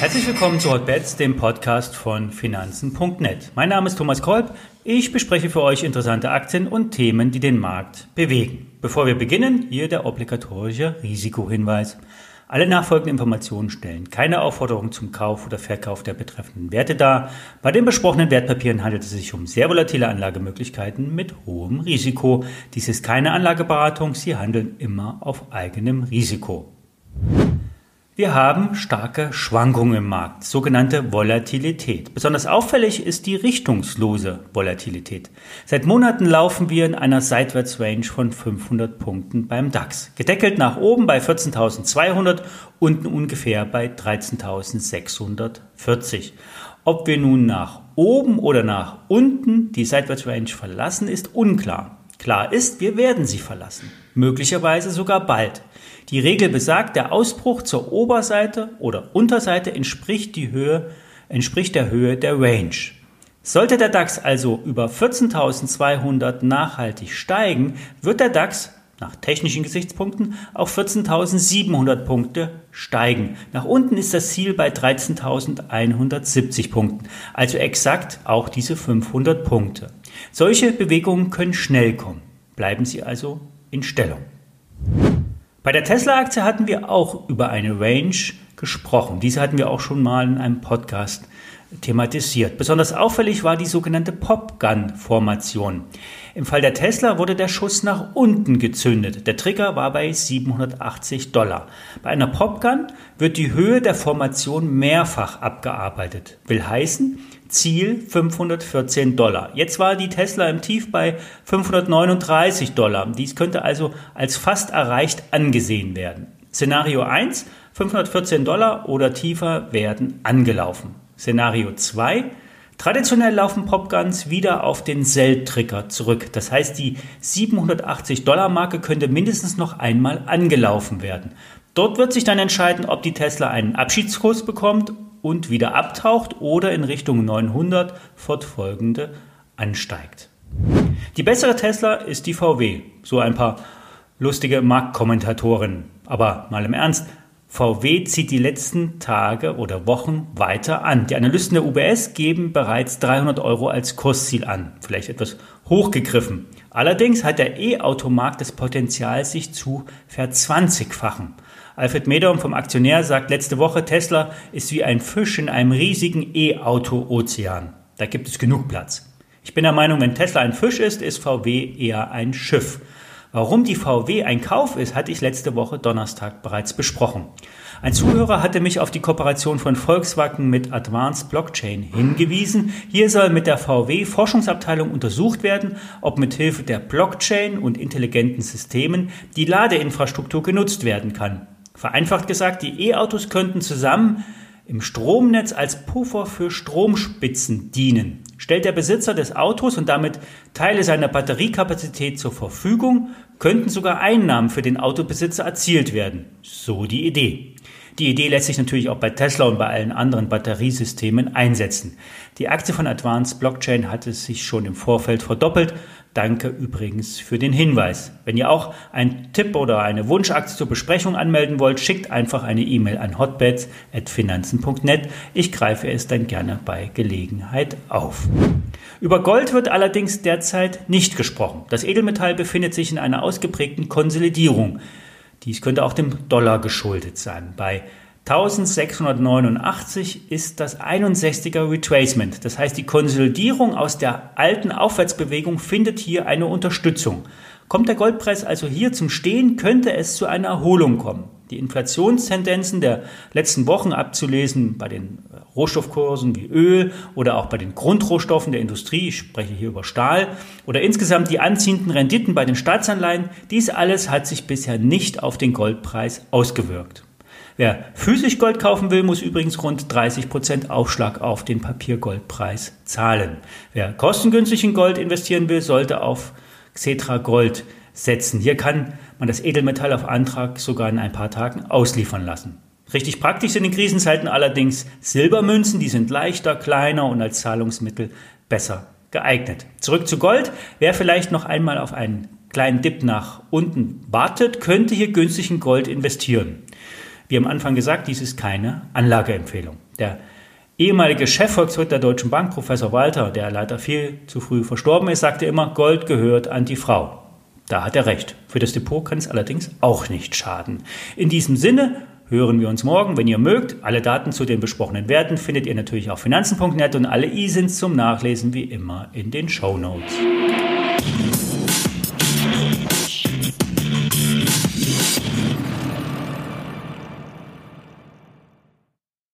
Herzlich willkommen zu Hotbets, dem Podcast von Finanzen.net. Mein Name ist Thomas Kolb. Ich bespreche für euch interessante Aktien und Themen, die den Markt bewegen. Bevor wir beginnen, hier der obligatorische Risikohinweis. Alle nachfolgenden Informationen stellen keine Aufforderung zum Kauf oder Verkauf der betreffenden Werte dar. Bei den besprochenen Wertpapieren handelt es sich um sehr volatile Anlagemöglichkeiten mit hohem Risiko. Dies ist keine Anlageberatung, Sie handeln immer auf eigenem Risiko. Wir haben starke Schwankungen im Markt, sogenannte Volatilität. Besonders auffällig ist die richtungslose Volatilität. Seit Monaten laufen wir in einer Seitwärtsrange von 500 Punkten beim DAX. Gedeckelt nach oben bei 14.200, unten ungefähr bei 13.640. Ob wir nun nach oben oder nach unten die Seitwärtsrange verlassen, ist unklar. Klar ist, wir werden sie verlassen. Möglicherweise sogar bald. Die Regel besagt, der Ausbruch zur Oberseite oder Unterseite entspricht, die Höhe, entspricht der Höhe der Range. Sollte der DAX also über 14.200 nachhaltig steigen, wird der DAX nach technischen Gesichtspunkten auf 14.700 Punkte steigen. Nach unten ist das Ziel bei 13.170 Punkten, also exakt auch diese 500 Punkte. Solche Bewegungen können schnell kommen. Bleiben Sie also in Stellung. Bei der Tesla-Aktie hatten wir auch über eine Range gesprochen. Diese hatten wir auch schon mal in einem Podcast thematisiert. Besonders auffällig war die sogenannte Popgun-Formation. Im Fall der Tesla wurde der Schuss nach unten gezündet. Der Trigger war bei 780 Dollar. Bei einer Popgun wird die Höhe der Formation mehrfach abgearbeitet. Will heißen, Ziel 514 Dollar. Jetzt war die Tesla im Tief bei 539 Dollar. Dies könnte also als fast erreicht angesehen werden. Szenario 1, 514 Dollar oder tiefer werden angelaufen. Szenario 2, Traditionell laufen Popguns wieder auf den Sell-Trigger zurück. Das heißt, die 780 Dollar Marke könnte mindestens noch einmal angelaufen werden. Dort wird sich dann entscheiden, ob die Tesla einen Abschiedskurs bekommt und wieder abtaucht oder in Richtung 900 fortfolgende ansteigt. Die bessere Tesla ist die VW, so ein paar lustige Marktkommentatoren. Aber mal im Ernst, VW zieht die letzten Tage oder Wochen weiter an. Die Analysten der UBS geben bereits 300 Euro als Kursziel an. Vielleicht etwas hochgegriffen. Allerdings hat der E-Automarkt das Potenzial, sich zu verzwanzigfachen. Alfred Medom vom Aktionär sagt letzte Woche, Tesla ist wie ein Fisch in einem riesigen E-Auto-Ozean. Da gibt es genug Platz. Ich bin der Meinung, wenn Tesla ein Fisch ist, ist VW eher ein Schiff. Warum die VW ein Kauf ist, hatte ich letzte Woche Donnerstag bereits besprochen. Ein Zuhörer hatte mich auf die Kooperation von Volkswagen mit Advanced Blockchain hingewiesen. Hier soll mit der VW Forschungsabteilung untersucht werden, ob mit Hilfe der Blockchain und intelligenten Systemen die Ladeinfrastruktur genutzt werden kann. Vereinfacht gesagt, die E-Autos könnten zusammen im Stromnetz als Puffer für Stromspitzen dienen. Stellt der Besitzer des Autos und damit Teile seiner Batteriekapazität zur Verfügung, könnten sogar Einnahmen für den Autobesitzer erzielt werden. So die Idee. Die Idee lässt sich natürlich auch bei Tesla und bei allen anderen Batteriesystemen einsetzen. Die Aktie von Advanced Blockchain hatte sich schon im Vorfeld verdoppelt. Danke übrigens für den Hinweis. Wenn ihr auch einen Tipp oder eine Wunschaktie zur Besprechung anmelden wollt, schickt einfach eine E-Mail an hotbeds.finanzen.net. Ich greife es dann gerne bei Gelegenheit auf. Über Gold wird allerdings derzeit nicht gesprochen. Das Edelmetall befindet sich in einer ausgeprägten Konsolidierung. Dies könnte auch dem Dollar geschuldet sein. Bei 1689 ist das 61er Retracement. Das heißt, die Konsolidierung aus der alten Aufwärtsbewegung findet hier eine Unterstützung. Kommt der Goldpreis also hier zum Stehen, könnte es zu einer Erholung kommen. Die Inflationstendenzen der letzten Wochen abzulesen bei den Rohstoffkursen wie Öl oder auch bei den Grundrohstoffen der Industrie, ich spreche hier über Stahl, oder insgesamt die anziehenden Renditen bei den Staatsanleihen, dies alles hat sich bisher nicht auf den Goldpreis ausgewirkt. Wer physisch Gold kaufen will, muss übrigens rund 30% Aufschlag auf den Papiergoldpreis zahlen. Wer kostengünstig in Gold investieren will, sollte auf Xetra Gold setzen. Hier kann man das Edelmetall auf Antrag sogar in ein paar Tagen ausliefern lassen. Richtig praktisch sind in Krisenzeiten allerdings Silbermünzen, die sind leichter, kleiner und als Zahlungsmittel besser geeignet. Zurück zu Gold. Wer vielleicht noch einmal auf einen kleinen Dip nach unten wartet, könnte hier günstig in Gold investieren. Wie am Anfang gesagt, dies ist keine Anlageempfehlung. Der ehemalige Chefvolkswirt der Deutschen Bank, Professor Walter, der leider viel zu früh verstorben ist, sagte immer, Gold gehört an die Frau. Da hat er recht. Für das Depot kann es allerdings auch nicht schaden. In diesem Sinne hören wir uns morgen, wenn ihr mögt. Alle Daten zu den besprochenen Werten findet ihr natürlich auf finanzen.net und alle ISINs zum Nachlesen wie immer in den Show Notes.